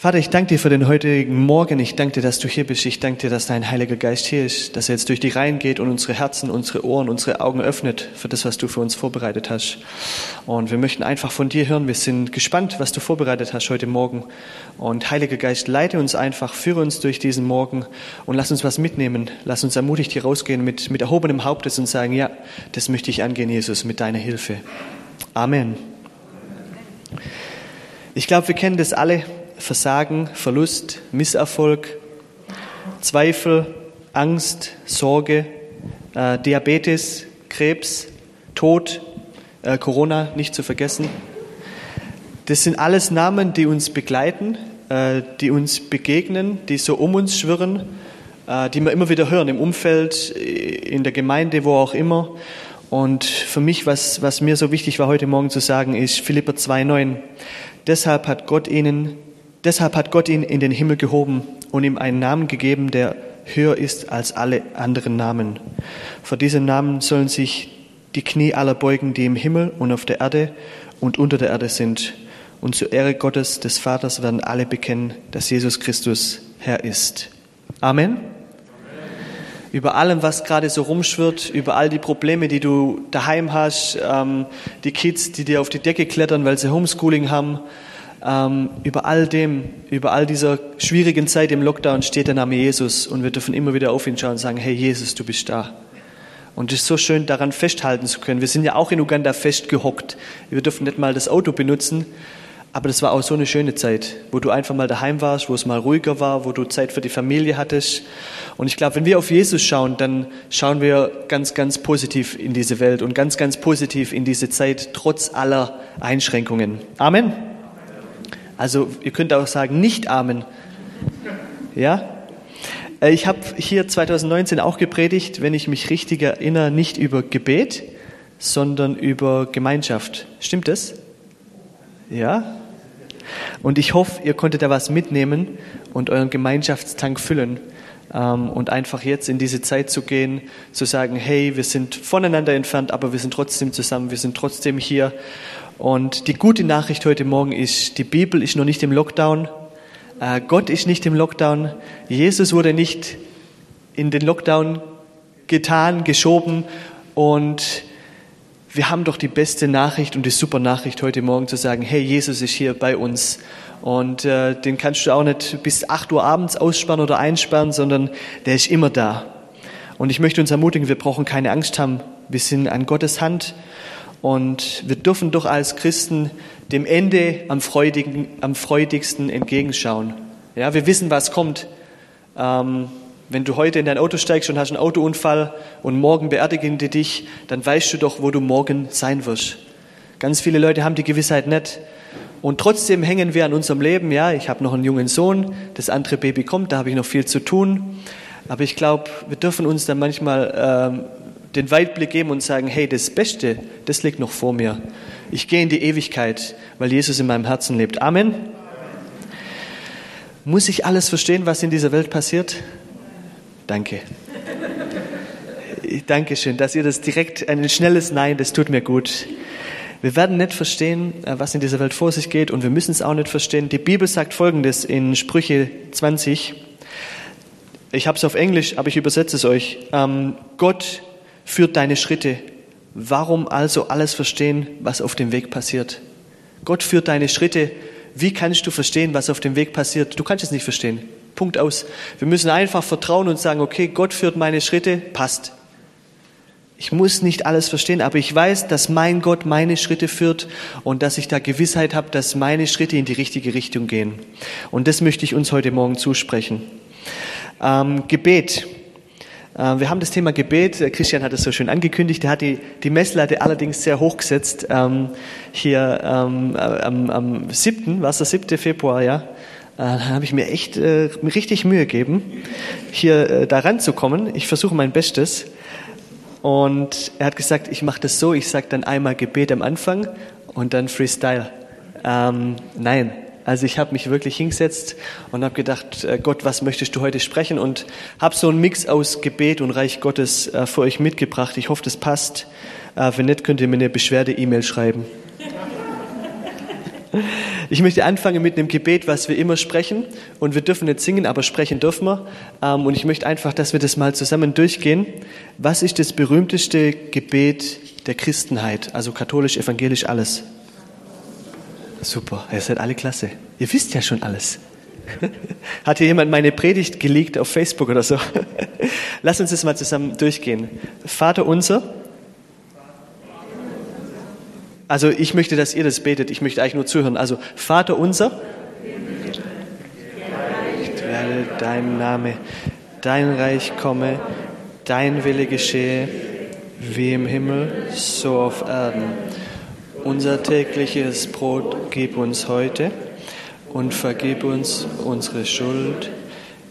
Vater, ich danke dir für den heutigen Morgen. Ich danke dir, dass du hier bist. Ich danke dir, dass dein Heiliger Geist hier ist, dass er jetzt durch die Reihen geht und unsere Herzen, unsere Ohren, unsere Augen öffnet für das, was du für uns vorbereitet hast. Und wir möchten einfach von dir hören. Wir sind gespannt, was du vorbereitet hast heute Morgen. Und Heiliger Geist, leite uns einfach, führe uns durch diesen Morgen und lass uns was mitnehmen. Lass uns ermutigt hier rausgehen mit, mit erhobenem Hauptes und sagen, ja, das möchte ich angehen, Jesus, mit deiner Hilfe. Amen. Ich glaube, wir kennen das alle Versagen, Verlust, Misserfolg, Zweifel, Angst, Sorge, äh, Diabetes, Krebs, Tod, äh, Corona nicht zu vergessen. Das sind alles Namen, die uns begleiten, äh, die uns begegnen, die so um uns schwirren, äh, die wir immer wieder hören, im Umfeld, äh, in der Gemeinde, wo auch immer. Und für mich, was, was mir so wichtig war heute Morgen zu sagen, ist Philipper 2,9. Deshalb hat Gott ihnen Deshalb hat Gott ihn in den Himmel gehoben und ihm einen Namen gegeben, der höher ist als alle anderen Namen. Vor diesem Namen sollen sich die Knie aller beugen, die im Himmel und auf der Erde und unter der Erde sind. Und zur Ehre Gottes, des Vaters, werden alle bekennen, dass Jesus Christus Herr ist. Amen. Über allem, was gerade so rumschwirrt, über all die Probleme, die du daheim hast, ähm, die Kids, die dir auf die Decke klettern, weil sie Homeschooling haben, ähm, über all dem, über all dieser schwierigen Zeit im Lockdown steht der Name Jesus und wir dürfen immer wieder auf ihn schauen und sagen, hey Jesus, du bist da. Und es ist so schön, daran festhalten zu können. Wir sind ja auch in Uganda festgehockt. Wir dürfen nicht mal das Auto benutzen, aber das war auch so eine schöne Zeit, wo du einfach mal daheim warst, wo es mal ruhiger war, wo du Zeit für die Familie hattest. Und ich glaube, wenn wir auf Jesus schauen, dann schauen wir ganz, ganz positiv in diese Welt und ganz, ganz positiv in diese Zeit, trotz aller Einschränkungen. Amen. Also ihr könnt auch sagen, nicht Amen. Ja? Äh, ich habe hier 2019 auch gepredigt, wenn ich mich richtig erinnere, nicht über Gebet, sondern über Gemeinschaft. Stimmt das? Ja? Und ich hoffe, ihr konntet da was mitnehmen und euren Gemeinschaftstank füllen ähm, und einfach jetzt in diese Zeit zu gehen, zu sagen, hey, wir sind voneinander entfernt, aber wir sind trotzdem zusammen, wir sind trotzdem hier und die gute Nachricht heute Morgen ist, die Bibel ist noch nicht im Lockdown. Äh, Gott ist nicht im Lockdown. Jesus wurde nicht in den Lockdown getan, geschoben. Und wir haben doch die beste Nachricht und die super Nachricht heute Morgen zu sagen, hey, Jesus ist hier bei uns. Und äh, den kannst du auch nicht bis 8 Uhr abends aussperren oder einsperren, sondern der ist immer da. Und ich möchte uns ermutigen, wir brauchen keine Angst haben. Wir sind an Gottes Hand und wir dürfen doch als Christen dem Ende am, freudigen, am freudigsten entgegenschauen. Ja, wir wissen, was kommt. Ähm, wenn du heute in dein Auto steigst und hast einen Autounfall und morgen beerdigen die dich, dann weißt du doch, wo du morgen sein wirst. Ganz viele Leute haben die Gewissheit nicht. Und trotzdem hängen wir an unserem Leben. Ja, ich habe noch einen jungen Sohn, das andere Baby kommt, da habe ich noch viel zu tun. Aber ich glaube, wir dürfen uns dann manchmal ähm, den Weitblick geben und sagen, hey, das Beste, das liegt noch vor mir. Ich gehe in die Ewigkeit, weil Jesus in meinem Herzen lebt. Amen. Muss ich alles verstehen, was in dieser Welt passiert? Danke. Dankeschön, dass ihr das direkt, ein schnelles Nein, das tut mir gut. Wir werden nicht verstehen, äh, was in dieser Welt vor sich geht und wir müssen es auch nicht verstehen. Die Bibel sagt Folgendes in Sprüche 20. Ich habe es auf Englisch, aber ich übersetze es euch. Ähm, Gott führt deine Schritte. Warum also alles verstehen, was auf dem Weg passiert? Gott führt deine Schritte. Wie kannst du verstehen, was auf dem Weg passiert? Du kannst es nicht verstehen. Punkt aus. Wir müssen einfach vertrauen und sagen, okay, Gott führt meine Schritte, passt. Ich muss nicht alles verstehen, aber ich weiß, dass mein Gott meine Schritte führt und dass ich da Gewissheit habe, dass meine Schritte in die richtige Richtung gehen. Und das möchte ich uns heute Morgen zusprechen. Ähm, Gebet. Äh, wir haben das Thema Gebet. Äh, Christian hat es so schön angekündigt. Er hat die, die Messlatte allerdings sehr hoch gesetzt. Ähm, hier ähm, äh, am, am 7., was der 7. Februar, ja. Da habe ich mir echt äh, richtig Mühe gegeben, hier äh, da ranzukommen. Ich versuche mein Bestes. Und er hat gesagt, ich mache das so, ich sage dann einmal Gebet am Anfang und dann Freestyle. Ähm, nein, also ich habe mich wirklich hingesetzt und habe gedacht, äh, Gott, was möchtest du heute sprechen? Und habe so einen Mix aus Gebet und Reich Gottes äh, für euch mitgebracht. Ich hoffe, das passt. Äh, wenn nicht, könnt ihr mir eine Beschwerde-E-Mail schreiben. Ich möchte anfangen mit einem Gebet, was wir immer sprechen. Und wir dürfen nicht singen, aber sprechen dürfen wir. Ähm, und ich möchte einfach, dass wir das mal zusammen durchgehen. Was ist das berühmteste Gebet der Christenheit? Also katholisch, evangelisch, alles. Super, ihr seid alle klasse. Ihr wisst ja schon alles. Hat hier jemand meine Predigt geleakt auf Facebook oder so? Lass uns das mal zusammen durchgehen. Vater unser, also ich möchte, dass ihr das betet. Ich möchte eigentlich nur zuhören. Also Vater unser, werde dein Name, dein Reich komme, dein Wille geschehe, wie im Himmel, so auf Erden. Unser tägliches Brot gib uns heute und vergib uns unsere Schuld,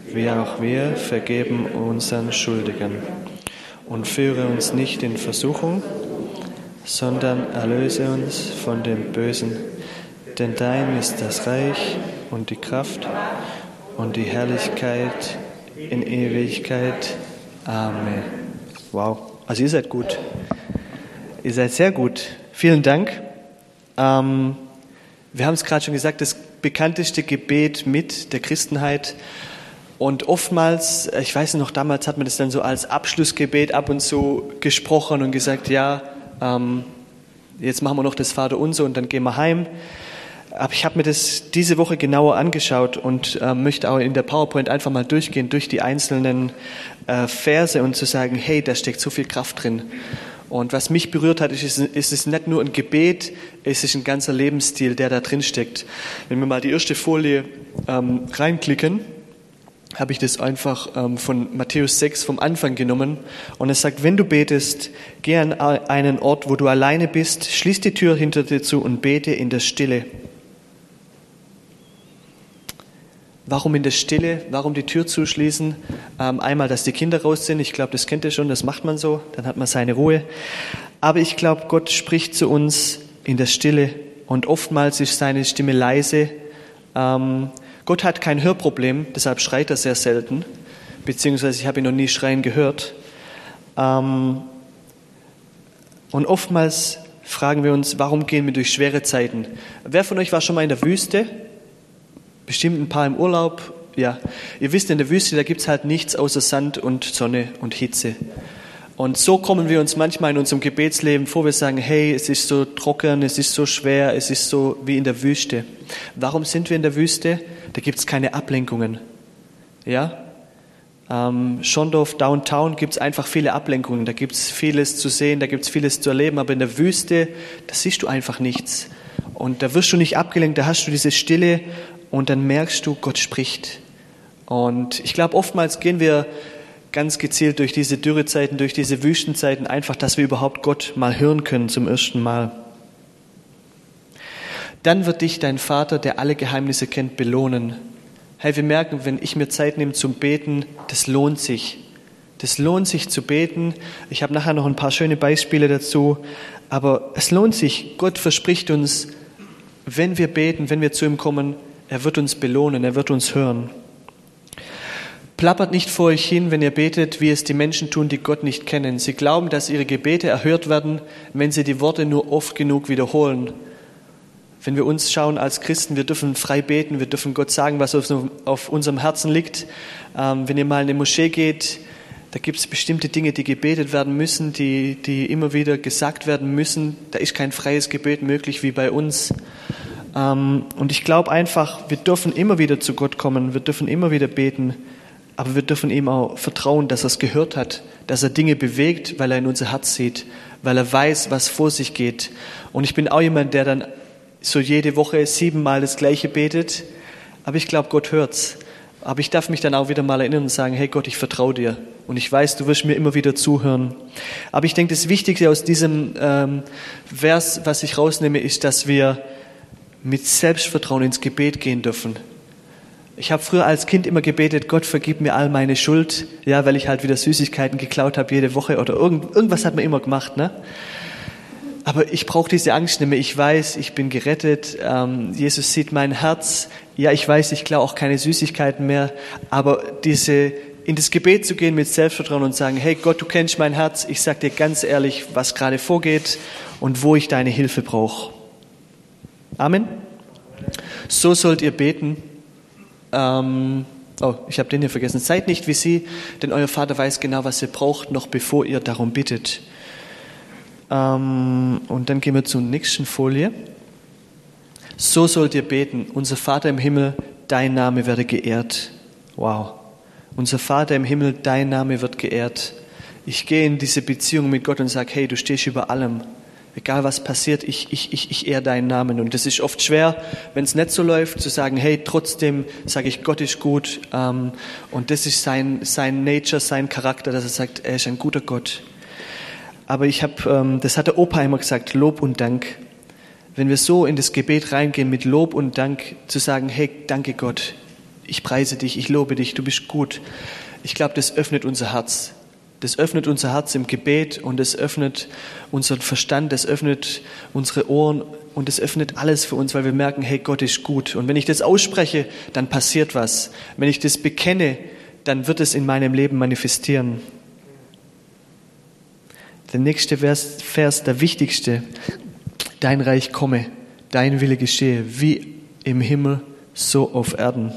wie auch wir vergeben unseren Schuldigen. Und führe uns nicht in Versuchung, sondern erlöse uns von dem Bösen. Denn dein ist das Reich und die Kraft und die Herrlichkeit in Ewigkeit. Amen. Wow, also ihr seid gut. Ihr seid sehr gut. Vielen Dank. Ähm, wir haben es gerade schon gesagt, das bekannteste Gebet mit der Christenheit. Und oftmals, ich weiß noch, damals hat man das dann so als Abschlussgebet ab und zu gesprochen und gesagt, ja, ähm, jetzt machen wir noch das Vaterunser und dann gehen wir heim. Aber ich habe mir das diese Woche genauer angeschaut und äh, möchte auch in der PowerPoint einfach mal durchgehen durch die einzelnen äh, Verse und zu sagen, hey, da steckt so viel Kraft drin. Und was mich berührt hat, ist, ist es nicht nur ein Gebet, es ist ein ganzer Lebensstil, der da drin steckt. Wenn wir mal die erste Folie ähm, reinklicken, habe ich das einfach ähm, von Matthäus 6 vom Anfang genommen. Und es sagt, wenn du betest, geh an einen Ort, wo du alleine bist, schließ die Tür hinter dir zu und bete in der Stille. Warum in der Stille? Warum die Tür zuschließen? Ähm, einmal, dass die Kinder raus sind. Ich glaube, das kennt ihr schon, das macht man so. Dann hat man seine Ruhe. Aber ich glaube, Gott spricht zu uns in der Stille. Und oftmals ist seine Stimme leise. Ähm, Gott hat kein Hörproblem, deshalb schreit er sehr selten, beziehungsweise ich habe ihn noch nie schreien gehört. Ähm, und oftmals fragen wir uns, warum gehen wir durch schwere Zeiten? Wer von euch war schon mal in der Wüste? Bestimmt ein paar im Urlaub. Ja, ihr wisst, in der Wüste, da gibt es halt nichts außer Sand und Sonne und Hitze. Und so kommen wir uns manchmal in unserem Gebetsleben vor, wir sagen, hey, es ist so trocken, es ist so schwer, es ist so wie in der Wüste. Warum sind wir in der Wüste? da gibt es keine Ablenkungen. Ja? Ähm, Schondorf, Downtown gibt es einfach viele Ablenkungen. Da gibt es vieles zu sehen, da gibt es vieles zu erleben, aber in der Wüste, da siehst du einfach nichts. Und da wirst du nicht abgelenkt, da hast du diese Stille und dann merkst du, Gott spricht. Und ich glaube, oftmals gehen wir ganz gezielt durch diese Dürrezeiten, durch diese Wüstenzeiten, einfach, dass wir überhaupt Gott mal hören können zum ersten Mal. Dann wird dich dein Vater, der alle Geheimnisse kennt, belohnen. Hey, wir merken, wenn ich mir Zeit nehme zum Beten, das lohnt sich. Das lohnt sich zu beten. Ich habe nachher noch ein paar schöne Beispiele dazu. Aber es lohnt sich. Gott verspricht uns, wenn wir beten, wenn wir zu ihm kommen, er wird uns belohnen, er wird uns hören. Plappert nicht vor euch hin, wenn ihr betet, wie es die Menschen tun, die Gott nicht kennen. Sie glauben, dass ihre Gebete erhört werden, wenn sie die Worte nur oft genug wiederholen. Wenn wir uns schauen als Christen, wir dürfen frei beten, wir dürfen Gott sagen, was auf unserem Herzen liegt. Ähm, wenn ihr mal in eine Moschee geht, da gibt es bestimmte Dinge, die gebetet werden müssen, die, die immer wieder gesagt werden müssen. Da ist kein freies Gebet möglich wie bei uns. Ähm, und ich glaube einfach, wir dürfen immer wieder zu Gott kommen, wir dürfen immer wieder beten, aber wir dürfen ihm auch vertrauen, dass er es gehört hat, dass er Dinge bewegt, weil er in unser Herz sieht, weil er weiß, was vor sich geht. Und ich bin auch jemand, der dann so jede Woche siebenmal das Gleiche betet. Aber ich glaube, Gott hört's. Aber ich darf mich dann auch wieder mal erinnern und sagen, hey Gott, ich vertraue dir. Und ich weiß, du wirst mir immer wieder zuhören. Aber ich denke, das Wichtigste aus diesem ähm, Vers, was ich rausnehme, ist, dass wir mit Selbstvertrauen ins Gebet gehen dürfen. Ich habe früher als Kind immer gebetet, Gott vergib mir all meine Schuld, ja, weil ich halt wieder Süßigkeiten geklaut habe jede Woche oder irgend, irgendwas hat man immer gemacht, ne? Aber ich brauche diese Angst nicht mehr. Ich weiß, ich bin gerettet. Ähm, Jesus sieht mein Herz. Ja, ich weiß, ich klaue auch keine Süßigkeiten mehr. Aber diese, in das Gebet zu gehen mit Selbstvertrauen und sagen, hey Gott, du kennst mein Herz. Ich sag dir ganz ehrlich, was gerade vorgeht und wo ich deine Hilfe brauche. Amen. So sollt ihr beten. Ähm, oh, ich habe den hier vergessen. Seid nicht wie sie, denn euer Vater weiß genau, was ihr braucht, noch bevor ihr darum bittet. Ähm, und dann gehen wir zur nächsten Folie. So sollt ihr beten. Unser Vater im Himmel, dein Name werde geehrt. Wow. Unser Vater im Himmel, dein Name wird geehrt. Ich gehe in diese Beziehung mit Gott und sage, hey, du stehst über allem. Egal was passiert, ich, ich, ich, ich ehre deinen Namen. Und das ist oft schwer, wenn es nicht so läuft, zu sagen, hey, trotzdem sage ich, Gott ist gut. Ähm, und das ist sein, sein Nature, sein Charakter, dass er sagt, er ist ein guter Gott. Aber ich habe, ähm, das hat der Opa immer gesagt, Lob und Dank. Wenn wir so in das Gebet reingehen mit Lob und Dank, zu sagen, hey, danke Gott, ich preise dich, ich lobe dich, du bist gut. Ich glaube, das öffnet unser Herz. Das öffnet unser Herz im Gebet und es öffnet unseren Verstand, es öffnet unsere Ohren und es öffnet alles für uns, weil wir merken, hey, Gott ist gut. Und wenn ich das ausspreche, dann passiert was. Wenn ich das bekenne, dann wird es in meinem Leben manifestieren. Der nächste Vers, Vers, der wichtigste. Dein Reich komme, dein Wille geschehe, wie im Himmel, so auf Erden.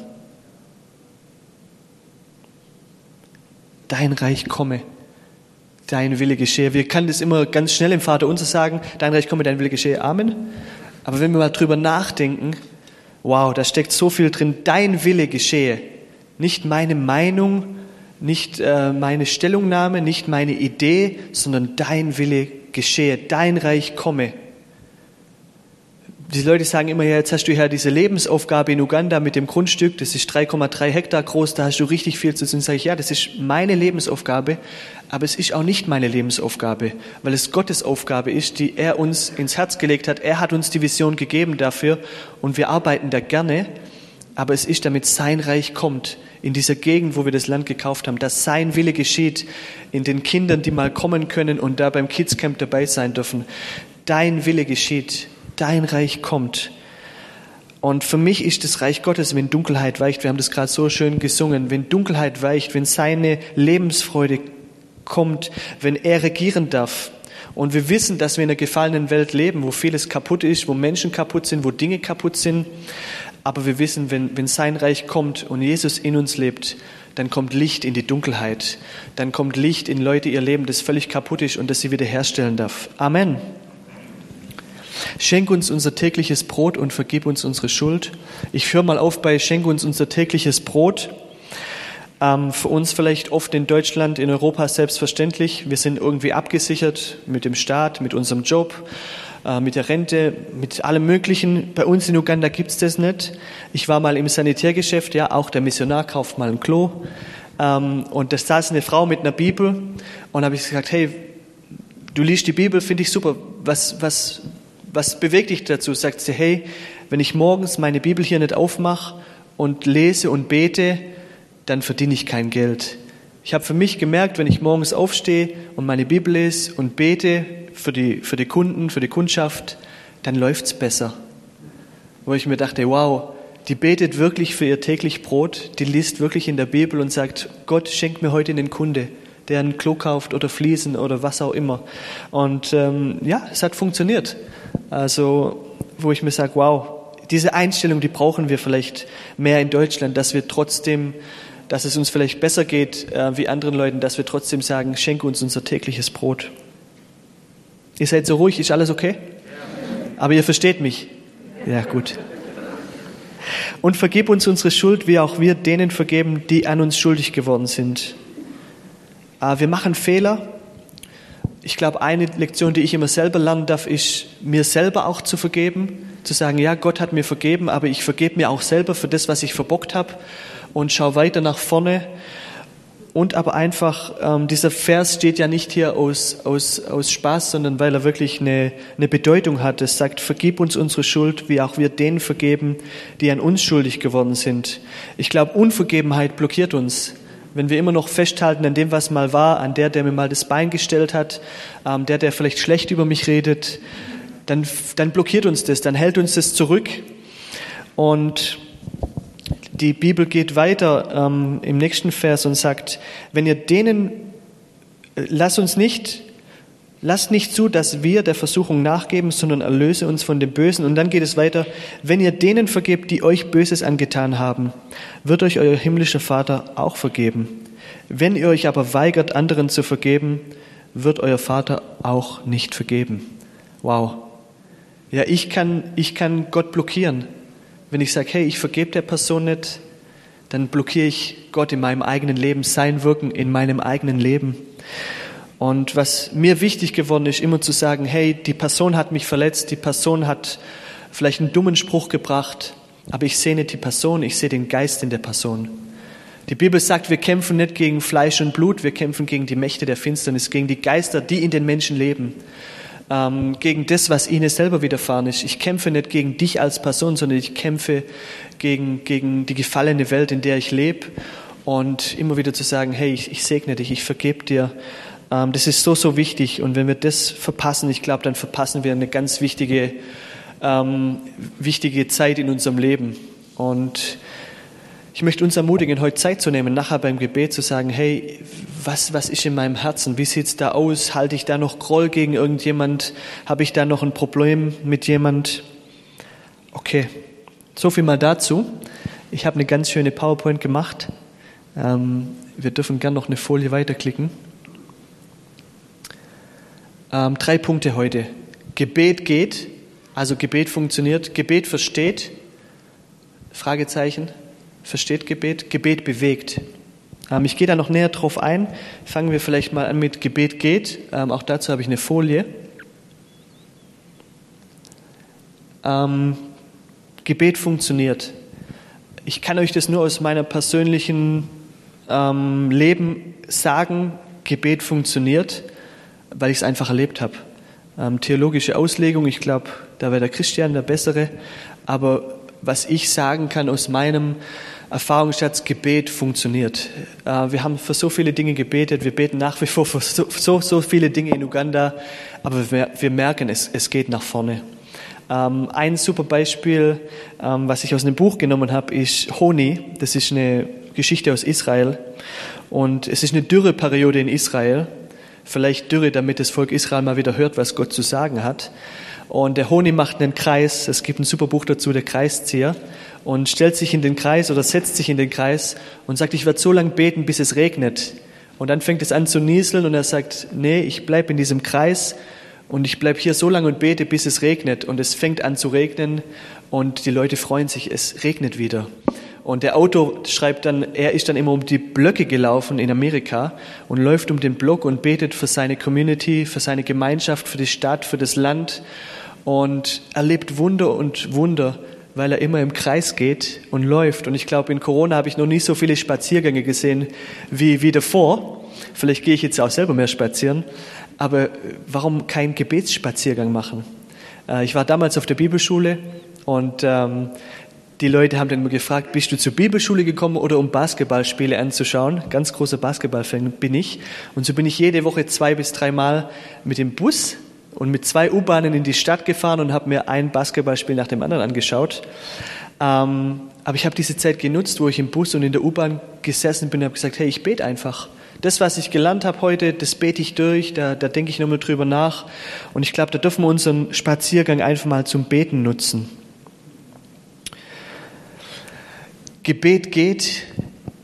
Dein Reich komme dein Wille geschehe. Wir können das immer ganz schnell im Vater unser sagen, dein Reich komme, dein Wille geschehe, Amen. Aber wenn wir mal drüber nachdenken, wow, da steckt so viel drin, dein Wille geschehe. Nicht meine Meinung, nicht äh, meine Stellungnahme, nicht meine Idee, sondern dein Wille geschehe, dein Reich komme. Die Leute sagen immer, ja, jetzt hast du ja diese Lebensaufgabe in Uganda mit dem Grundstück, das ist 3,3 Hektar groß, da hast du richtig viel zu tun. Sage ich, ja, das ist meine Lebensaufgabe, aber es ist auch nicht meine Lebensaufgabe, weil es Gottes Aufgabe ist, die er uns ins Herz gelegt hat. Er hat uns die Vision gegeben dafür und wir arbeiten da gerne, aber es ist, damit sein Reich kommt in dieser Gegend, wo wir das Land gekauft haben, dass sein Wille geschieht in den Kindern, die mal kommen können und da beim Kidscamp dabei sein dürfen. Dein Wille geschieht dein Reich kommt. Und für mich ist das Reich Gottes, wenn Dunkelheit weicht, wir haben das gerade so schön gesungen, wenn Dunkelheit weicht, wenn seine Lebensfreude kommt, wenn er regieren darf. Und wir wissen, dass wir in einer gefallenen Welt leben, wo vieles kaputt ist, wo Menschen kaputt sind, wo Dinge kaputt sind. Aber wir wissen, wenn, wenn sein Reich kommt und Jesus in uns lebt, dann kommt Licht in die Dunkelheit. Dann kommt Licht in Leute ihr Leben, das völlig kaputt ist und das sie wiederherstellen darf. Amen. Schenk uns unser tägliches Brot und vergib uns unsere Schuld. Ich höre mal auf bei Schenk uns unser tägliches Brot. Ähm, für uns vielleicht oft in Deutschland, in Europa selbstverständlich. Wir sind irgendwie abgesichert mit dem Staat, mit unserem Job, äh, mit der Rente, mit allem Möglichen. Bei uns in Uganda gibt's das nicht. Ich war mal im Sanitärgeschäft, ja, auch der Missionar kauft mal ein Klo. Ähm, und da saß eine Frau mit einer Bibel und habe ich gesagt, hey, du liest die Bibel, finde ich super. Was, was, was bewegt dich dazu? Sagt sie, hey, wenn ich morgens meine Bibel hier nicht aufmache und lese und bete, dann verdiene ich kein Geld. Ich habe für mich gemerkt, wenn ich morgens aufstehe und meine Bibel lese und bete für die, für die Kunden, für die Kundschaft, dann läuft's besser. Wo ich mir dachte, wow, die betet wirklich für ihr täglich Brot, die liest wirklich in der Bibel und sagt, Gott schenkt mir heute einen Kunde, der ein Klo kauft oder Fliesen oder was auch immer. Und ähm, ja, es hat funktioniert. Also, wo ich mir sage, wow, diese Einstellung, die brauchen wir vielleicht mehr in Deutschland, dass wir trotzdem, dass es uns vielleicht besser geht äh, wie anderen Leuten, dass wir trotzdem sagen, schenke uns unser tägliches Brot. Ihr seid so ruhig, ist alles okay? Aber ihr versteht mich. Ja, gut. Und vergib uns unsere Schuld, wie auch wir denen vergeben, die an uns schuldig geworden sind. Äh, wir machen Fehler ich glaube, eine Lektion, die ich immer selber lernen darf, ist, mir selber auch zu vergeben, zu sagen, ja, Gott hat mir vergeben, aber ich vergebe mir auch selber für das, was ich verbockt habe und schau weiter nach vorne. Und aber einfach, ähm, dieser Vers steht ja nicht hier aus, aus, aus Spaß, sondern weil er wirklich eine, eine Bedeutung hat. Es sagt, vergib uns unsere Schuld, wie auch wir denen vergeben, die an uns schuldig geworden sind. Ich glaube, Unvergebenheit blockiert uns wenn wir immer noch festhalten an dem, was mal war, an der, der mir mal das Bein gestellt hat, ähm, der, der vielleicht schlecht über mich redet, dann, dann blockiert uns das, dann hält uns das zurück. Und die Bibel geht weiter ähm, im nächsten Vers und sagt, wenn ihr denen, äh, lass uns nicht Lasst nicht zu, dass wir der Versuchung nachgeben, sondern erlöse uns von dem Bösen. Und dann geht es weiter. Wenn ihr denen vergebt, die euch Böses angetan haben, wird euch euer himmlischer Vater auch vergeben. Wenn ihr euch aber weigert, anderen zu vergeben, wird euer Vater auch nicht vergeben. Wow. Ja, ich kann, ich kann Gott blockieren. Wenn ich sage, hey, ich vergebe der Person nicht, dann blockiere ich Gott in meinem eigenen Leben, sein Wirken in meinem eigenen Leben. Und was mir wichtig geworden ist, immer zu sagen, hey, die Person hat mich verletzt, die Person hat vielleicht einen dummen Spruch gebracht, aber ich sehe nicht die Person, ich sehe den Geist in der Person. Die Bibel sagt, wir kämpfen nicht gegen Fleisch und Blut, wir kämpfen gegen die Mächte der Finsternis, gegen die Geister, die in den Menschen leben, ähm, gegen das, was ihnen selber widerfahren ist. Ich kämpfe nicht gegen dich als Person, sondern ich kämpfe gegen, gegen die gefallene Welt, in der ich lebe. Und immer wieder zu sagen, hey, ich, ich segne dich, ich vergebe dir, das ist so, so wichtig. Und wenn wir das verpassen, ich glaube, dann verpassen wir eine ganz wichtige, ähm, wichtige Zeit in unserem Leben. Und ich möchte uns ermutigen, heute Zeit zu nehmen, nachher beim Gebet zu sagen, hey, was, was ist in meinem Herzen? Wie sieht's da aus? Halte ich da noch Groll gegen irgendjemand? Habe ich da noch ein Problem mit jemand? Okay, so viel mal dazu. Ich habe eine ganz schöne PowerPoint gemacht. Ähm, wir dürfen gern noch eine Folie weiterklicken. Ähm, drei Punkte heute. Gebet geht, also Gebet funktioniert. Gebet versteht, Fragezeichen, versteht Gebet. Gebet bewegt. Ähm, ich gehe da noch näher drauf ein. Fangen wir vielleicht mal an mit Gebet geht. Ähm, auch dazu habe ich eine Folie. Ähm, Gebet funktioniert. Ich kann euch das nur aus meinem persönlichen ähm, Leben sagen. Gebet funktioniert weil ich es einfach erlebt habe. Ähm, theologische Auslegung, ich glaube, da wäre der Christian der bessere. Aber was ich sagen kann aus meinem Erfahrungsschatz, Gebet funktioniert. Äh, wir haben für so viele Dinge gebetet, wir beten nach wie vor für so, so, so viele Dinge in Uganda, aber wir, wir merken, es, es geht nach vorne. Ähm, ein super Beispiel, ähm, was ich aus einem Buch genommen habe, ist Honi. Das ist eine Geschichte aus Israel. Und es ist eine Dürreperiode in Israel vielleicht Dürre, damit das Volk Israel mal wieder hört, was Gott zu sagen hat. Und der Honi macht einen Kreis, es gibt ein super Buch dazu, der Kreiszieher, und stellt sich in den Kreis oder setzt sich in den Kreis und sagt, ich werde so lange beten, bis es regnet. Und dann fängt es an zu nieseln und er sagt, nee, ich bleibe in diesem Kreis und ich bleibe hier so lange und bete, bis es regnet. Und es fängt an zu regnen und die Leute freuen sich, es regnet wieder. Und der Autor schreibt dann, er ist dann immer um die Blöcke gelaufen in Amerika und läuft um den Block und betet für seine Community, für seine Gemeinschaft, für die Stadt, für das Land und erlebt Wunder und Wunder, weil er immer im Kreis geht und läuft. Und ich glaube, in Corona habe ich noch nie so viele Spaziergänge gesehen wie, wie davor. Vielleicht gehe ich jetzt auch selber mehr spazieren. Aber warum keinen Gebetsspaziergang machen? Äh, ich war damals auf der Bibelschule und ähm, die Leute haben dann immer gefragt, bist du zur Bibelschule gekommen oder um Basketballspiele anzuschauen? Ganz großer Basketballfan bin ich. Und so bin ich jede Woche zwei bis dreimal mit dem Bus und mit zwei U-Bahnen in die Stadt gefahren und habe mir ein Basketballspiel nach dem anderen angeschaut. Ähm, aber ich habe diese Zeit genutzt, wo ich im Bus und in der U-Bahn gesessen bin und habe gesagt, hey, ich bete einfach. Das, was ich gelernt habe heute, das bete ich durch, da, da denke ich nochmal drüber nach. Und ich glaube, da dürfen wir unseren Spaziergang einfach mal zum Beten nutzen. Gebet geht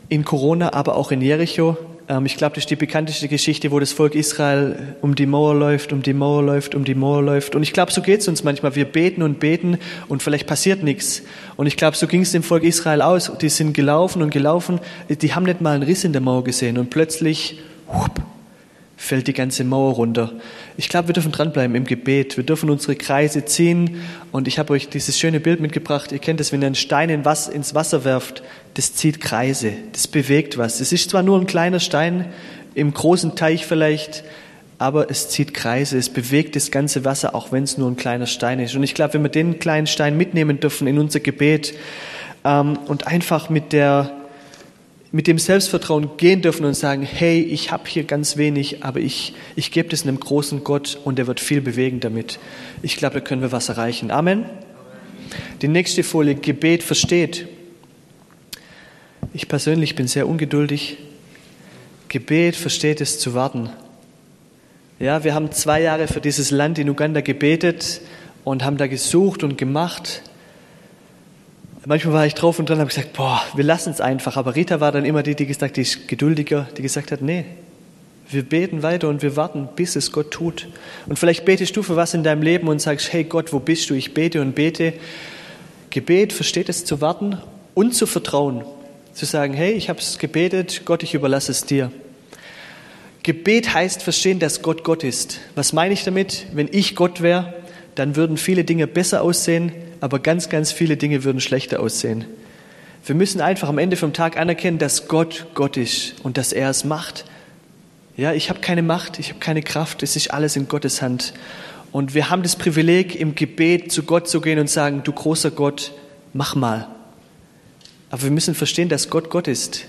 in Corona, aber auch in Jericho. Ähm, ich glaube, das ist die bekannteste Geschichte, wo das Volk Israel um die Mauer läuft, um die Mauer läuft, um die Mauer läuft. Und ich glaube, so geht es uns manchmal. Wir beten und beten und vielleicht passiert nichts. Und ich glaube, so ging es dem Volk Israel aus. Die sind gelaufen und gelaufen. Die haben nicht mal einen Riss in der Mauer gesehen. Und plötzlich, whoop, fällt die ganze Mauer runter. Ich glaube, wir dürfen dranbleiben im Gebet. Wir dürfen unsere Kreise ziehen. Und ich habe euch dieses schöne Bild mitgebracht. Ihr kennt es, wenn ihr einen Stein ins Wasser werft, das zieht Kreise, das bewegt was. Es ist zwar nur ein kleiner Stein, im großen Teich vielleicht, aber es zieht Kreise, es bewegt das ganze Wasser, auch wenn es nur ein kleiner Stein ist. Und ich glaube, wenn wir den kleinen Stein mitnehmen dürfen in unser Gebet ähm, und einfach mit der mit dem Selbstvertrauen gehen dürfen und sagen, hey, ich habe hier ganz wenig, aber ich, ich gebe das einem großen Gott und der wird viel bewegen damit. Ich glaube, da können wir was erreichen. Amen. Die nächste Folie, Gebet versteht. Ich persönlich bin sehr ungeduldig. Gebet versteht es zu warten. Ja, wir haben zwei Jahre für dieses Land in Uganda gebetet und haben da gesucht und gemacht. Manchmal war ich drauf und dran habe gesagt, boah, wir lassen es einfach. Aber Rita war dann immer die, die gesagt, die ist geduldiger, die gesagt hat, nee, wir beten weiter und wir warten, bis es Gott tut. Und vielleicht betest du für was in deinem Leben und sagst, hey Gott, wo bist du? Ich bete und bete. Gebet versteht es zu warten und zu vertrauen. Zu sagen, hey, ich habe es gebetet, Gott, ich überlasse es dir. Gebet heißt verstehen, dass Gott Gott ist. Was meine ich damit? Wenn ich Gott wäre, dann würden viele Dinge besser aussehen, aber ganz, ganz viele Dinge würden schlechter aussehen. Wir müssen einfach am Ende vom Tag anerkennen, dass Gott Gott ist und dass er es macht. Ja, ich habe keine Macht, ich habe keine Kraft, es ist alles in Gottes Hand. Und wir haben das Privileg, im Gebet zu Gott zu gehen und sagen, du großer Gott, mach mal. Aber wir müssen verstehen, dass Gott Gott ist.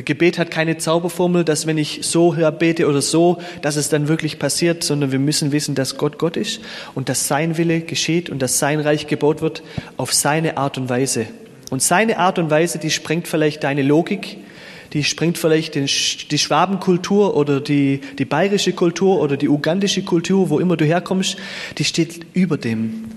Gebet hat keine Zauberformel, dass wenn ich so bete oder so, dass es dann wirklich passiert, sondern wir müssen wissen, dass Gott Gott ist und dass sein Wille geschieht und dass sein Reich gebaut wird auf seine Art und Weise. Und seine Art und Weise, die sprengt vielleicht deine Logik, die sprengt vielleicht den, die Schwabenkultur oder die, die bayerische Kultur oder die ugandische Kultur, wo immer du herkommst, die steht über dem.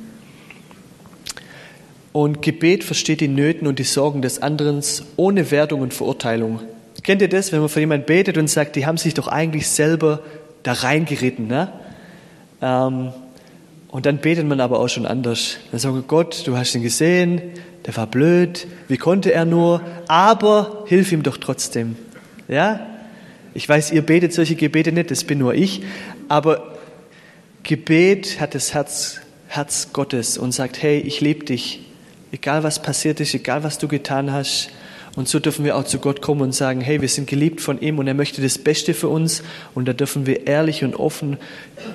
Und Gebet versteht die Nöten und die Sorgen des anderen ohne Wertung und Verurteilung. Kennt ihr das, wenn man für jemanden betet und sagt, die haben sich doch eigentlich selber da reingeritten, ne? Ähm, und dann betet man aber auch schon anders. Dann sagt man, Gott, du hast ihn gesehen, der war blöd, wie konnte er nur, aber hilf ihm doch trotzdem. Ja? Ich weiß, ihr betet solche Gebete nicht, das bin nur ich, aber Gebet hat das Herz, Herz Gottes und sagt, hey, ich liebe dich, egal was passiert ist, egal was du getan hast. Und so dürfen wir auch zu Gott kommen und sagen, hey, wir sind geliebt von ihm und er möchte das Beste für uns. Und da dürfen wir ehrlich und offen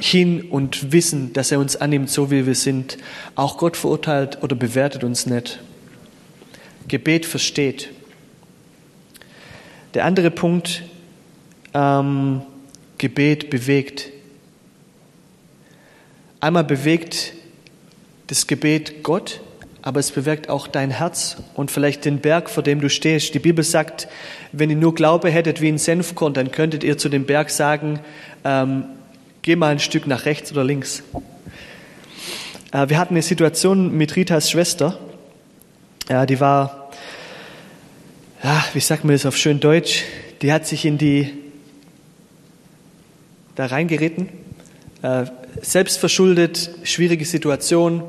hin und wissen, dass er uns annimmt, so wie wir sind. Auch Gott verurteilt oder bewertet uns nicht. Gebet versteht. Der andere Punkt, ähm, Gebet bewegt. Einmal bewegt das Gebet Gott aber es bewirkt auch dein Herz und vielleicht den Berg, vor dem du stehst. Die Bibel sagt, wenn ihr nur Glaube hättet wie ein Senfkorn, dann könntet ihr zu dem Berg sagen, ähm, geh mal ein Stück nach rechts oder links. Äh, wir hatten eine Situation mit Ritas Schwester. Ja, die war, ja, wie sagt man das auf schön Deutsch, die hat sich in die, da reingeritten, äh, selbstverschuldet, schwierige Situation.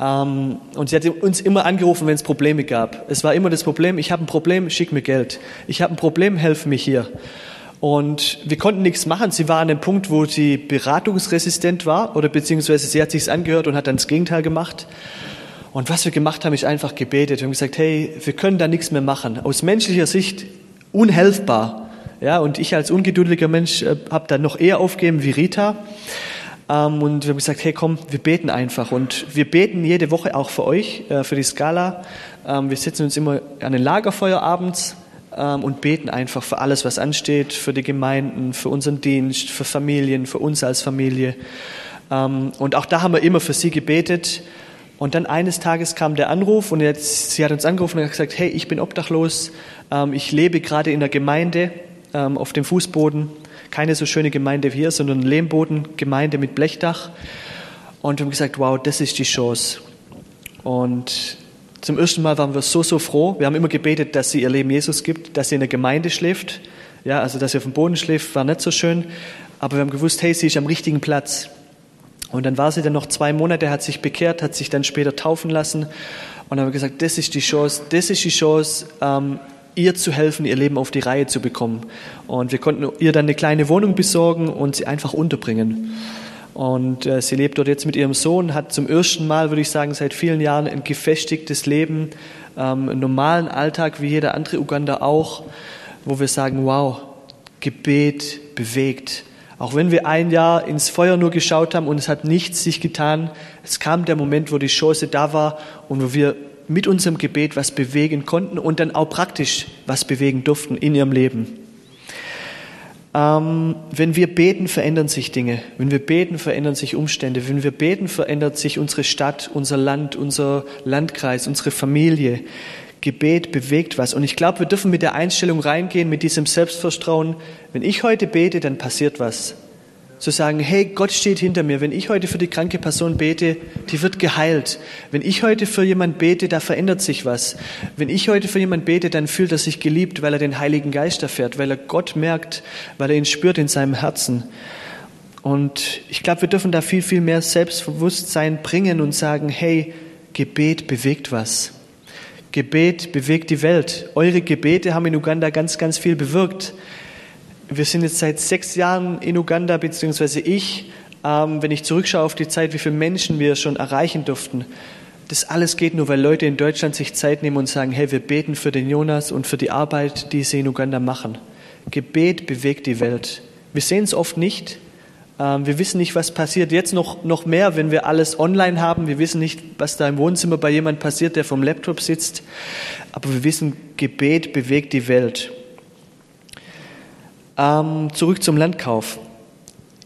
Ähm, und sie hat uns immer angerufen, wenn es Probleme gab. Es war immer das Problem, ich habe ein Problem, schick mir Geld. Ich habe ein Problem, helf mir hier. Und wir konnten nichts machen. Sie war an dem Punkt, wo sie beratungsresistent war oder beziehungsweise sie hat sich's angehört und hat dann das Gegenteil gemacht. Und was wir gemacht haben, ist einfach gebetet. Wir haben gesagt, hey, wir können da nichts mehr machen. Aus menschlicher Sicht unhelfbar. Ja, und ich als ungeduldiger Mensch äh, habe dann noch eher aufgegeben wie Rita. Ähm, und wir haben gesagt, hey komm, wir beten einfach. Und wir beten jede Woche auch für euch, äh, für die Skala. Ähm, wir setzen uns immer an ein Lagerfeuer abends ähm, und beten einfach für alles, was ansteht, für die Gemeinden, für unseren Dienst, für Familien, für uns als Familie. und auch da haben wir immer für sie gebetet. Und dann eines Tages kam der Anruf und jetzt, sie hat uns angerufen und hat gesagt, hey, ich bin obdachlos, ich lebe gerade in der Gemeinde auf dem Fußboden keine so schöne Gemeinde wie hier, sondern eine Lehmbodengemeinde mit Blechdach. Und wir haben gesagt, wow, das ist die Chance. Und zum ersten Mal waren wir so, so froh. Wir haben immer gebetet, dass sie ihr Leben Jesus gibt, dass sie in der Gemeinde schläft. Ja, also, dass sie auf dem Boden schläft, war nicht so schön. Aber wir haben gewusst, hey, sie ist am richtigen Platz. Und dann war sie dann noch zwei Monate, hat sich bekehrt, hat sich dann später taufen lassen. Und dann haben wir gesagt, das ist die Chance, das ist die Chance, ähm, ihr zu helfen, ihr Leben auf die Reihe zu bekommen. Und wir konnten ihr dann eine kleine Wohnung besorgen und sie einfach unterbringen. Und äh, sie lebt dort jetzt mit ihrem Sohn, hat zum ersten Mal, würde ich sagen, seit vielen Jahren ein gefestigtes Leben, ähm, einen normalen Alltag wie jeder andere Uganda auch, wo wir sagen, wow, Gebet bewegt. Auch wenn wir ein Jahr ins Feuer nur geschaut haben und es hat nichts sich getan, es kam der Moment, wo die Chance da war und wo wir mit unserem Gebet was bewegen konnten und dann auch praktisch was bewegen durften in ihrem Leben. Ähm, wenn wir beten, verändern sich Dinge. Wenn wir beten, verändern sich Umstände. Wenn wir beten, verändert sich unsere Stadt, unser Land, unser Landkreis, unsere Familie. Gebet bewegt was. Und ich glaube, wir dürfen mit der Einstellung reingehen, mit diesem Selbstvertrauen. Wenn ich heute bete, dann passiert was. Zu sagen, hey, Gott steht hinter mir. Wenn ich heute für die kranke Person bete, die wird geheilt. Wenn ich heute für jemand bete, da verändert sich was. Wenn ich heute für jemand bete, dann fühlt er sich geliebt, weil er den Heiligen Geist erfährt, weil er Gott merkt, weil er ihn spürt in seinem Herzen. Und ich glaube, wir dürfen da viel, viel mehr Selbstbewusstsein bringen und sagen, hey, Gebet bewegt was. Gebet bewegt die Welt. Eure Gebete haben in Uganda ganz, ganz viel bewirkt. Wir sind jetzt seit sechs Jahren in Uganda, beziehungsweise ich, ähm, wenn ich zurückschaue auf die Zeit, wie viele Menschen wir schon erreichen durften. Das alles geht nur, weil Leute in Deutschland sich Zeit nehmen und sagen, hey, wir beten für den Jonas und für die Arbeit, die sie in Uganda machen. Gebet bewegt die Welt. Wir sehen es oft nicht, ähm, wir wissen nicht, was passiert. Jetzt noch, noch mehr, wenn wir alles online haben. Wir wissen nicht, was da im Wohnzimmer bei jemand passiert, der vom Laptop sitzt. Aber wir wissen, Gebet bewegt die Welt. Ähm, zurück zum Landkauf.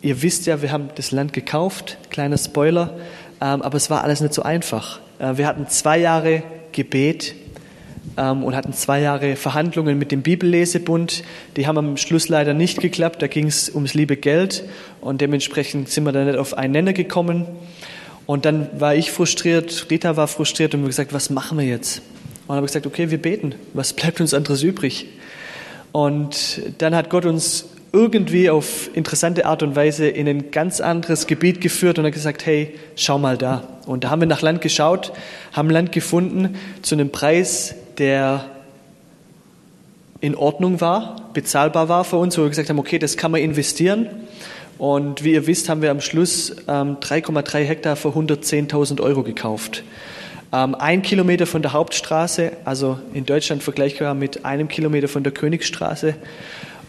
Ihr wisst ja, wir haben das Land gekauft. Kleiner Spoiler. Ähm, aber es war alles nicht so einfach. Äh, wir hatten zwei Jahre Gebet ähm, und hatten zwei Jahre Verhandlungen mit dem Bibellesebund. Die haben am Schluss leider nicht geklappt. Da ging es ums liebe Geld und dementsprechend sind wir dann nicht auf einen Nenner gekommen. Und dann war ich frustriert, Rita war frustriert und wir gesagt, was machen wir jetzt? Und dann habe ich gesagt, okay, wir beten. Was bleibt uns anderes übrig? Und dann hat Gott uns irgendwie auf interessante Art und Weise in ein ganz anderes Gebiet geführt und hat gesagt, hey, schau mal da. Und da haben wir nach Land geschaut, haben Land gefunden zu einem Preis, der in Ordnung war, bezahlbar war für uns, wo wir gesagt haben, okay, das kann man investieren. Und wie ihr wisst, haben wir am Schluss ähm, 3,3 Hektar für 110.000 Euro gekauft. Ähm, ein Kilometer von der Hauptstraße, also in Deutschland vergleichbar mit einem Kilometer von der Königsstraße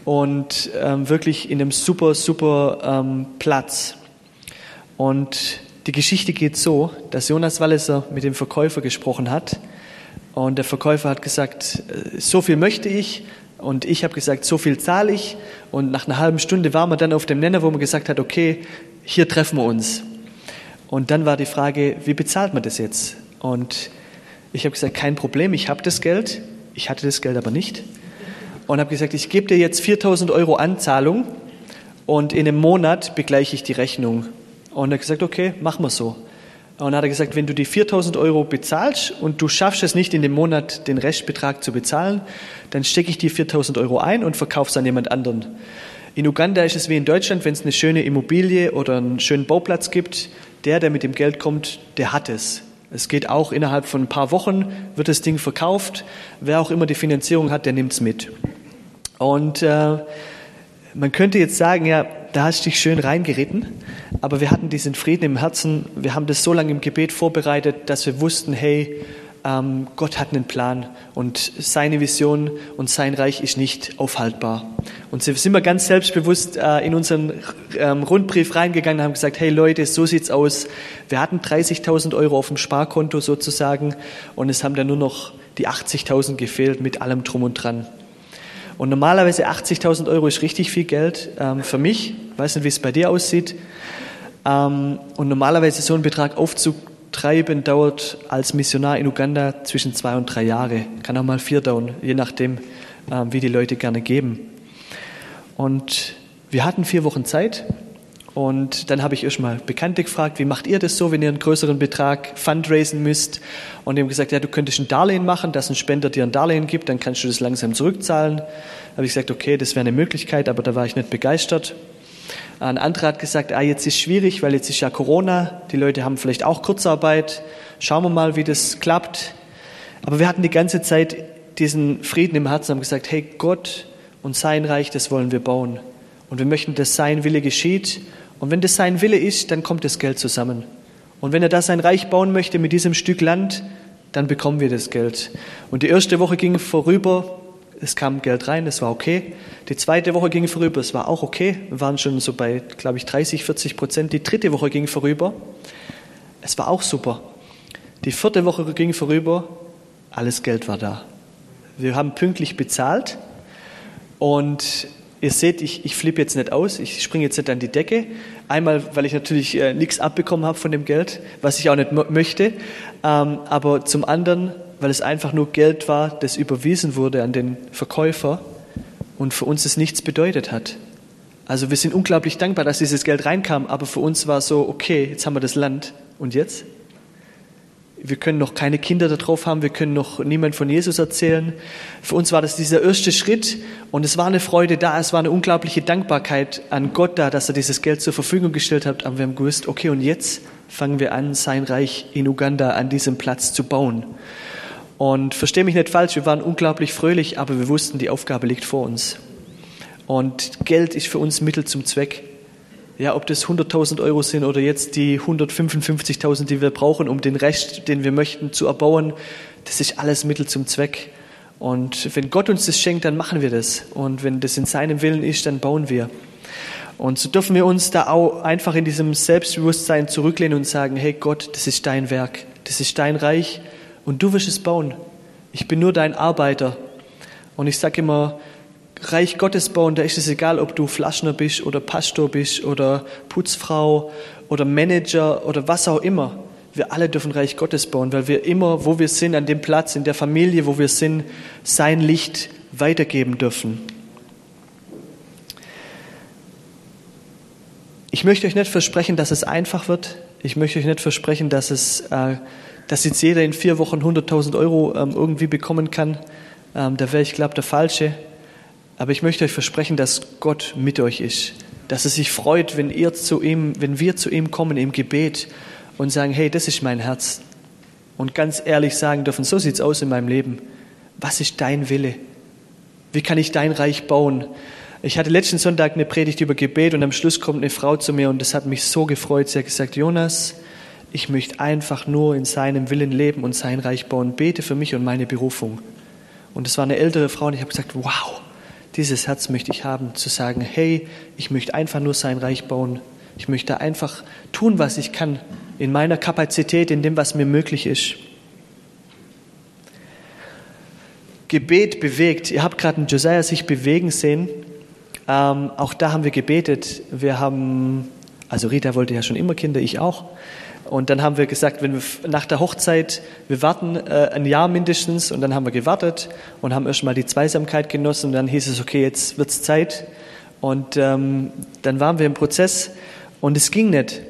und ähm, wirklich in einem super, super ähm, Platz. Und die Geschichte geht so, dass Jonas Walliser mit dem Verkäufer gesprochen hat und der Verkäufer hat gesagt, äh, so viel möchte ich. Und ich habe gesagt, so viel zahle ich. Und nach einer halben Stunde waren wir dann auf dem Nenner, wo man gesagt hat, okay, hier treffen wir uns. Und dann war die Frage, wie bezahlt man das jetzt? Und ich habe gesagt, kein Problem, ich habe das Geld. Ich hatte das Geld aber nicht. Und habe gesagt, ich gebe dir jetzt 4000 Euro Anzahlung und in einem Monat begleiche ich die Rechnung. Und er hat gesagt, okay, machen wir so. Und hat er gesagt, wenn du die 4000 Euro bezahlst und du schaffst es nicht in dem Monat den Restbetrag zu bezahlen, dann stecke ich die 4000 Euro ein und verkaufe es an jemand anderen. In Uganda ist es wie in Deutschland, wenn es eine schöne Immobilie oder einen schönen Bauplatz gibt, der, der mit dem Geld kommt, der hat es. Es geht auch innerhalb von ein paar Wochen, wird das Ding verkauft. Wer auch immer die Finanzierung hat, der nimmt es mit. Und äh, man könnte jetzt sagen, ja, da hast du dich schön reingeritten, aber wir hatten diesen Frieden im Herzen. Wir haben das so lange im Gebet vorbereitet, dass wir wussten, hey, ähm, Gott hat einen Plan und seine Vision und sein Reich ist nicht aufhaltbar. Und so sind wir ganz selbstbewusst äh, in unseren ähm, Rundbrief reingegangen und haben gesagt, hey Leute, so sieht's aus. Wir hatten 30.000 Euro auf dem Sparkonto sozusagen und es haben dann nur noch die 80.000 gefehlt mit allem drum und dran. Und normalerweise 80.000 Euro ist richtig viel Geld ähm, für mich. Ich weiß nicht, wie es bei dir aussieht. Ähm, und normalerweise so einen Betrag aufzutreiben dauert als Missionar in Uganda zwischen zwei und drei Jahre. Kann auch mal vier dauern, je nachdem, ähm, wie die Leute gerne geben. Und wir hatten vier Wochen Zeit. Und dann habe ich erstmal Bekannte gefragt, wie macht ihr das so, wenn ihr einen größeren Betrag fundraisen müsst? Und die haben gesagt, ja, du könntest ein Darlehen machen, dass ein Spender dir ein Darlehen gibt, dann kannst du das langsam zurückzahlen. Da habe ich gesagt, okay, das wäre eine Möglichkeit, aber da war ich nicht begeistert. Ein anderer hat gesagt, ah, jetzt ist schwierig, weil jetzt ist ja Corona, die Leute haben vielleicht auch Kurzarbeit. Schauen wir mal, wie das klappt. Aber wir hatten die ganze Zeit diesen Frieden im Herzen, haben gesagt, hey, Gott und sein Reich, das wollen wir bauen. Und wir möchten, dass sein Wille geschieht und wenn das sein Wille ist, dann kommt das Geld zusammen. Und wenn er da sein Reich bauen möchte mit diesem Stück Land, dann bekommen wir das Geld. Und die erste Woche ging vorüber, es kam Geld rein, es war okay. Die zweite Woche ging vorüber, es war auch okay. Wir waren schon so bei, glaube ich, 30, 40 Prozent. Die dritte Woche ging vorüber, es war auch super. Die vierte Woche ging vorüber, alles Geld war da. Wir haben pünktlich bezahlt und Ihr seht, ich, ich flippe jetzt nicht aus, ich springe jetzt nicht an die Decke. Einmal, weil ich natürlich äh, nichts abbekommen habe von dem Geld, was ich auch nicht möchte. Ähm, aber zum anderen, weil es einfach nur Geld war, das überwiesen wurde an den Verkäufer und für uns es nichts bedeutet hat. Also wir sind unglaublich dankbar, dass dieses Geld reinkam, aber für uns war so, okay, jetzt haben wir das Land und jetzt? Wir können noch keine Kinder da drauf haben, wir können noch niemand von Jesus erzählen. Für uns war das dieser erste Schritt und es war eine Freude da, es war eine unglaubliche Dankbarkeit an Gott da, dass er dieses Geld zur Verfügung gestellt hat. Aber wir haben gewusst, okay, und jetzt fangen wir an, sein Reich in Uganda an diesem Platz zu bauen. Und verstehe mich nicht falsch, wir waren unglaublich fröhlich, aber wir wussten, die Aufgabe liegt vor uns. Und Geld ist für uns Mittel zum Zweck. Ja, ob das 100.000 Euro sind oder jetzt die 155.000, die wir brauchen, um den Rest, den wir möchten, zu erbauen, das ist alles Mittel zum Zweck. Und wenn Gott uns das schenkt, dann machen wir das. Und wenn das in seinem Willen ist, dann bauen wir. Und so dürfen wir uns da auch einfach in diesem Selbstbewusstsein zurücklehnen und sagen, hey Gott, das ist dein Werk, das ist dein Reich und du wirst es bauen. Ich bin nur dein Arbeiter. Und ich sage immer, Reich Gottes bauen, da ist es egal, ob du Flaschner bist oder Pastor bist oder Putzfrau oder Manager oder was auch immer. Wir alle dürfen Reich Gottes bauen, weil wir immer, wo wir sind, an dem Platz, in der Familie, wo wir sind, sein Licht weitergeben dürfen. Ich möchte euch nicht versprechen, dass es einfach wird. Ich möchte euch nicht versprechen, dass es, äh, dass jetzt jeder in vier Wochen 100.000 Euro ähm, irgendwie bekommen kann. Ähm, da wäre ich, glaube der Falsche. Aber ich möchte euch versprechen, dass Gott mit euch ist, dass er sich freut, wenn ihr zu ihm, wenn wir zu ihm kommen im Gebet und sagen, hey, das ist mein Herz. Und ganz ehrlich sagen dürfen, so sieht's aus in meinem Leben. Was ist dein Wille? Wie kann ich dein Reich bauen? Ich hatte letzten Sonntag eine Predigt über Gebet und am Schluss kommt eine Frau zu mir und das hat mich so gefreut. Sie hat gesagt, Jonas, ich möchte einfach nur in seinem Willen leben und sein Reich bauen. Bete für mich und meine Berufung. Und das war eine ältere Frau und ich habe gesagt, wow, dieses Herz möchte ich haben, zu sagen, hey, ich möchte einfach nur sein Reich bauen. Ich möchte einfach tun, was ich kann, in meiner Kapazität, in dem, was mir möglich ist. Gebet bewegt. Ihr habt gerade einen Josiah sich bewegen sehen. Ähm, auch da haben wir gebetet. Wir haben, also Rita wollte ja schon immer Kinder, ich auch. Und dann haben wir gesagt, wenn wir nach der Hochzeit, wir warten äh, ein Jahr mindestens und dann haben wir gewartet und haben erstmal die Zweisamkeit genossen und dann hieß es, okay, jetzt wird's Zeit. Und ähm, dann waren wir im Prozess und es ging nicht.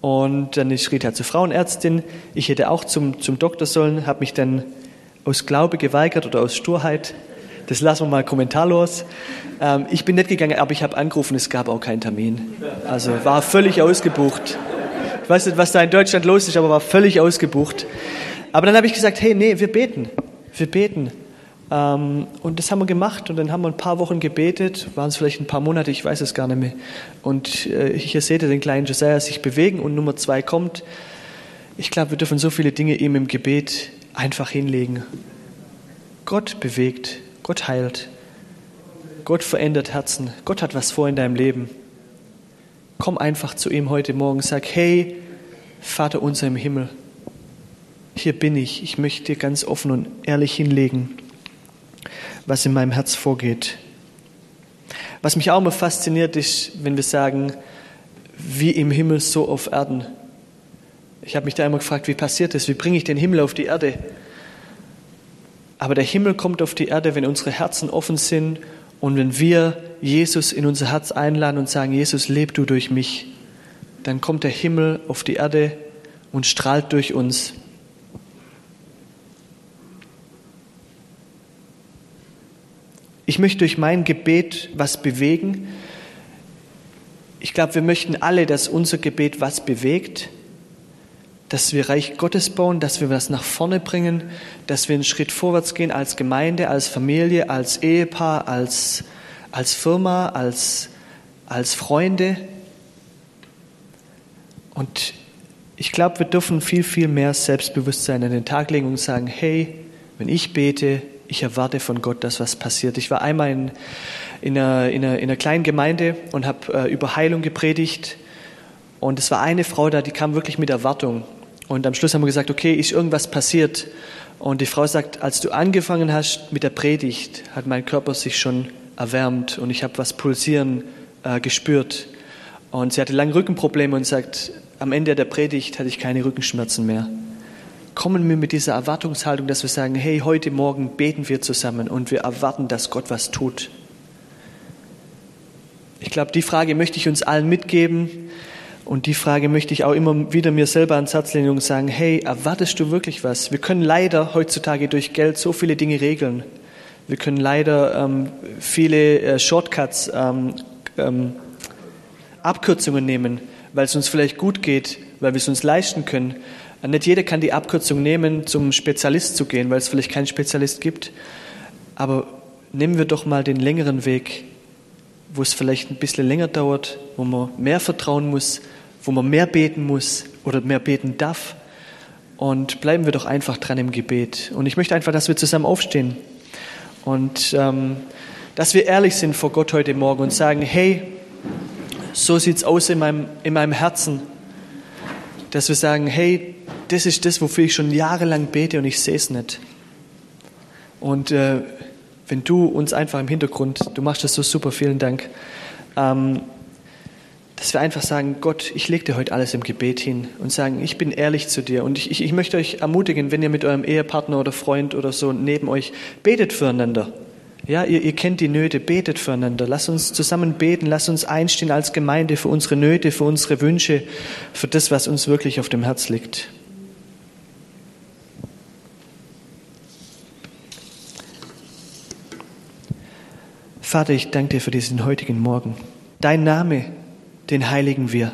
Und dann ist Rita zur Frauenärztin. Ich hätte auch zum, zum Doktor sollen, habe mich dann aus Glaube geweigert oder aus Sturheit. Das lassen wir mal kommentarlos. Ähm, ich bin nicht gegangen, aber ich habe angerufen, es gab auch keinen Termin. Also war völlig ausgebucht weiß nicht, was da in Deutschland los ist, aber war völlig ausgebucht. Aber dann habe ich gesagt, hey, nee, wir beten. Wir beten. Ähm, und das haben wir gemacht und dann haben wir ein paar Wochen gebetet, waren es vielleicht ein paar Monate, ich weiß es gar nicht mehr. Und äh, hier seht ihr den kleinen Josiah sich bewegen und Nummer zwei kommt. Ich glaube, wir dürfen so viele Dinge ihm im Gebet einfach hinlegen. Gott bewegt, Gott heilt, Gott verändert Herzen, Gott hat was vor in deinem Leben. Komm einfach zu ihm heute Morgen, sag, hey, Vater unser im Himmel, hier bin ich, ich möchte dir ganz offen und ehrlich hinlegen, was in meinem Herz vorgeht. Was mich auch immer fasziniert ist, wenn wir sagen, wie im Himmel so auf Erden. Ich habe mich da immer gefragt, wie passiert das? Wie bringe ich den Himmel auf die Erde? Aber der Himmel kommt auf die Erde, wenn unsere Herzen offen sind und wenn wir Jesus in unser Herz einladen und sagen, Jesus, leb du durch mich, dann kommt der Himmel auf die Erde und strahlt durch uns. Ich möchte durch mein Gebet was bewegen. Ich glaube, wir möchten alle, dass unser Gebet was bewegt, dass wir Reich Gottes bauen, dass wir was nach vorne bringen, dass wir einen Schritt vorwärts gehen als Gemeinde, als Familie, als Ehepaar, als als Firma, als, als Freunde. Und ich glaube, wir dürfen viel, viel mehr Selbstbewusstsein an den Tag legen und sagen, hey, wenn ich bete, ich erwarte von Gott, dass was passiert. Ich war einmal in, in, einer, in, einer, in einer kleinen Gemeinde und habe äh, über Heilung gepredigt. Und es war eine Frau da, die kam wirklich mit Erwartung. Und am Schluss haben wir gesagt, okay, ist irgendwas passiert? Und die Frau sagt, als du angefangen hast mit der Predigt, hat mein Körper sich schon erwärmt und ich habe was pulsieren äh, gespürt. Und sie hatte lange Rückenprobleme und sagt, am Ende der Predigt hatte ich keine Rückenschmerzen mehr. Kommen wir mit dieser Erwartungshaltung, dass wir sagen, hey, heute Morgen beten wir zusammen und wir erwarten, dass Gott was tut. Ich glaube, die Frage möchte ich uns allen mitgeben. Und die Frage möchte ich auch immer wieder mir selber ans Herz legen und sagen, hey, erwartest du wirklich was? Wir können leider heutzutage durch Geld so viele Dinge regeln. Wir können leider ähm, viele äh, Shortcuts, ähm, ähm, Abkürzungen nehmen, weil es uns vielleicht gut geht, weil wir es uns leisten können. Nicht jeder kann die Abkürzung nehmen, zum Spezialist zu gehen, weil es vielleicht keinen Spezialist gibt. Aber nehmen wir doch mal den längeren Weg, wo es vielleicht ein bisschen länger dauert, wo man mehr vertrauen muss, wo man mehr beten muss oder mehr beten darf. Und bleiben wir doch einfach dran im Gebet. Und ich möchte einfach, dass wir zusammen aufstehen und ähm, dass wir ehrlich sind vor Gott heute Morgen und sagen, hey, so sieht's aus in meinem, in meinem Herzen. Dass wir sagen, hey, das ist das, wofür ich schon jahrelang bete und ich sehe es nicht. Und äh, wenn du uns einfach im Hintergrund, du machst das so super, vielen Dank, ähm, dass wir einfach sagen, Gott, ich lege dir heute alles im Gebet hin und sagen, ich bin ehrlich zu dir. Und ich, ich, ich möchte euch ermutigen, wenn ihr mit eurem Ehepartner oder Freund oder so neben euch betet füreinander. Ja, ihr, ihr kennt die Nöte, betet füreinander. Lasst uns zusammen beten, lasst uns einstehen als Gemeinde für unsere Nöte, für unsere Wünsche, für das, was uns wirklich auf dem Herz liegt. Vater, ich danke dir für diesen heutigen Morgen. Dein Name, den heiligen wir.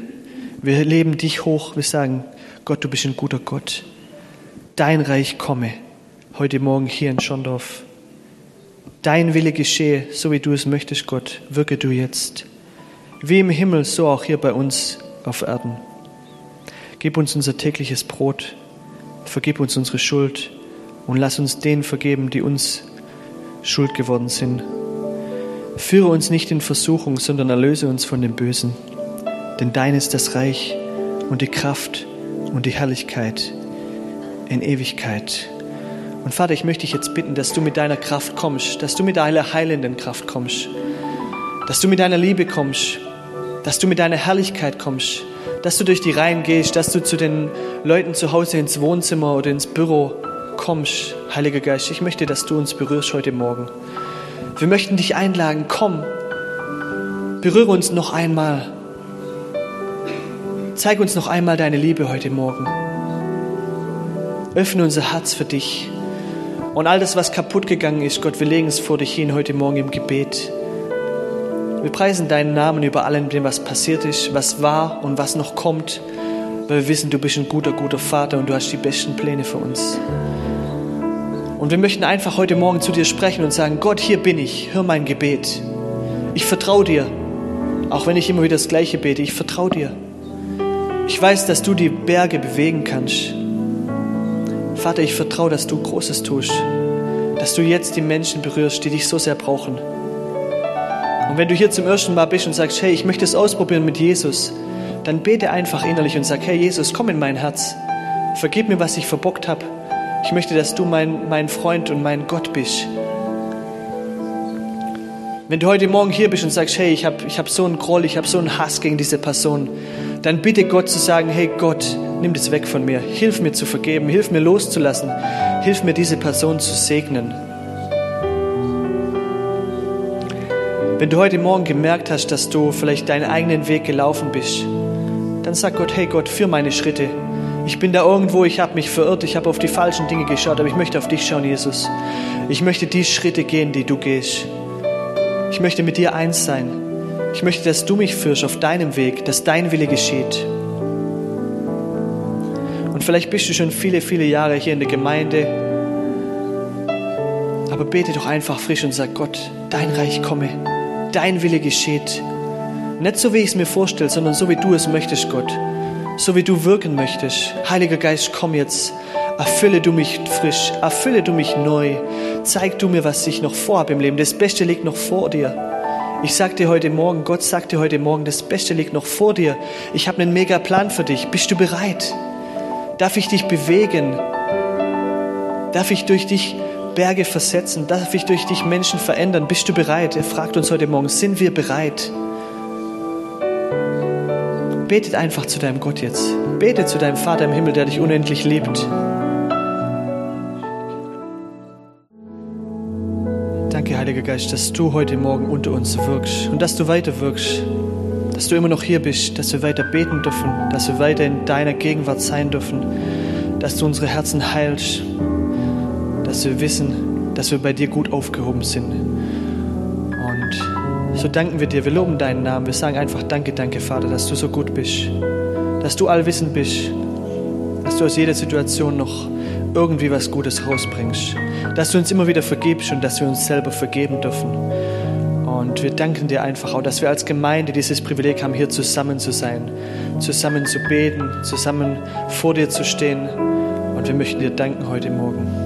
Wir leben dich hoch. Wir sagen, Gott, du bist ein guter Gott. Dein Reich komme heute Morgen hier in Schondorf. Dein Wille geschehe, so wie du es möchtest, Gott. Wirke du jetzt. Wie im Himmel, so auch hier bei uns auf Erden. Gib uns unser tägliches Brot. Vergib uns unsere Schuld und lass uns denen vergeben, die uns schuld geworden sind Führe uns nicht in Versuchung, sondern erlöse uns von dem Bösen. Denn dein ist das Reich und die Kraft und die Herrlichkeit in Ewigkeit. Und Vater, ich möchte dich jetzt bitten, dass du mit deiner Kraft kommst, dass du mit deiner heilenden Kraft kommst, dass du mit deiner Liebe kommst, dass du mit deiner Herrlichkeit kommst, dass du durch die Reihen gehst, dass du zu den Leuten zu Hause ins Wohnzimmer oder ins Büro kommst. Heiliger Geist, ich möchte, dass du uns berührst heute Morgen. Wir möchten dich einladen, komm, berühre uns noch einmal. Zeig uns noch einmal deine Liebe heute Morgen. Öffne unser Herz für dich. Und all das, was kaputt gegangen ist, Gott, wir legen es vor dich hin heute Morgen im Gebet. Wir preisen deinen Namen über allem, dem was passiert ist, was war und was noch kommt, weil wir wissen, du bist ein guter, guter Vater und du hast die besten Pläne für uns. Und wir möchten einfach heute Morgen zu dir sprechen und sagen, Gott, hier bin ich, hör mein Gebet. Ich vertraue dir, auch wenn ich immer wieder das Gleiche bete, ich vertraue dir. Ich weiß, dass du die Berge bewegen kannst. Vater, ich vertraue, dass du Großes tust, dass du jetzt die Menschen berührst, die dich so sehr brauchen. Und wenn du hier zum ersten Mal bist und sagst, hey, ich möchte es ausprobieren mit Jesus, dann bete einfach innerlich und sag, hey Jesus, komm in mein Herz. Vergib mir, was ich verbockt habe. Ich möchte, dass du mein, mein Freund und mein Gott bist. Wenn du heute Morgen hier bist und sagst, hey, ich habe ich hab so einen Groll, ich habe so einen Hass gegen diese Person, dann bitte Gott zu sagen, hey Gott, nimm das weg von mir. Hilf mir zu vergeben, hilf mir loszulassen, hilf mir diese Person zu segnen. Wenn du heute Morgen gemerkt hast, dass du vielleicht deinen eigenen Weg gelaufen bist, dann sag Gott, hey Gott, führ meine Schritte. Ich bin da irgendwo, ich habe mich verirrt, ich habe auf die falschen Dinge geschaut, aber ich möchte auf dich schauen, Jesus. Ich möchte die Schritte gehen, die du gehst. Ich möchte mit dir eins sein. Ich möchte, dass du mich führst auf deinem Weg, dass dein Wille geschieht. Und vielleicht bist du schon viele, viele Jahre hier in der Gemeinde, aber bete doch einfach frisch und sag Gott, dein Reich komme, dein Wille geschieht. Nicht so, wie ich es mir vorstelle, sondern so, wie du es möchtest, Gott so wie du wirken möchtest. Heiliger Geist, komm jetzt. Erfülle du mich frisch, erfülle du mich neu. Zeig du mir, was ich noch vorhabe im Leben. Das Beste liegt noch vor dir. Ich sag dir heute Morgen, Gott sagt dir heute Morgen, das Beste liegt noch vor dir. Ich habe einen mega Plan für dich. Bist du bereit? Darf ich dich bewegen? Darf ich durch dich Berge versetzen? Darf ich durch dich Menschen verändern? Bist du bereit? Er fragt uns heute Morgen, sind wir bereit? Betet einfach zu deinem Gott jetzt. Bete zu deinem Vater im Himmel, der dich unendlich liebt. Geist, dass du heute Morgen unter uns wirkst und dass du weiter wirkst, dass du immer noch hier bist, dass wir weiter beten dürfen, dass wir weiter in deiner Gegenwart sein dürfen, dass du unsere Herzen heilst, dass wir wissen, dass wir bei dir gut aufgehoben sind. Und so danken wir dir, wir loben deinen Namen, wir sagen einfach Danke, danke, Vater, dass du so gut bist, dass du allwissend bist, dass du aus jeder Situation noch irgendwie was Gutes rausbringst, dass du uns immer wieder vergibst und dass wir uns selber vergeben dürfen. Und wir danken dir einfach auch, dass wir als Gemeinde dieses Privileg haben, hier zusammen zu sein, zusammen zu beten, zusammen vor dir zu stehen. Und wir möchten dir danken heute Morgen.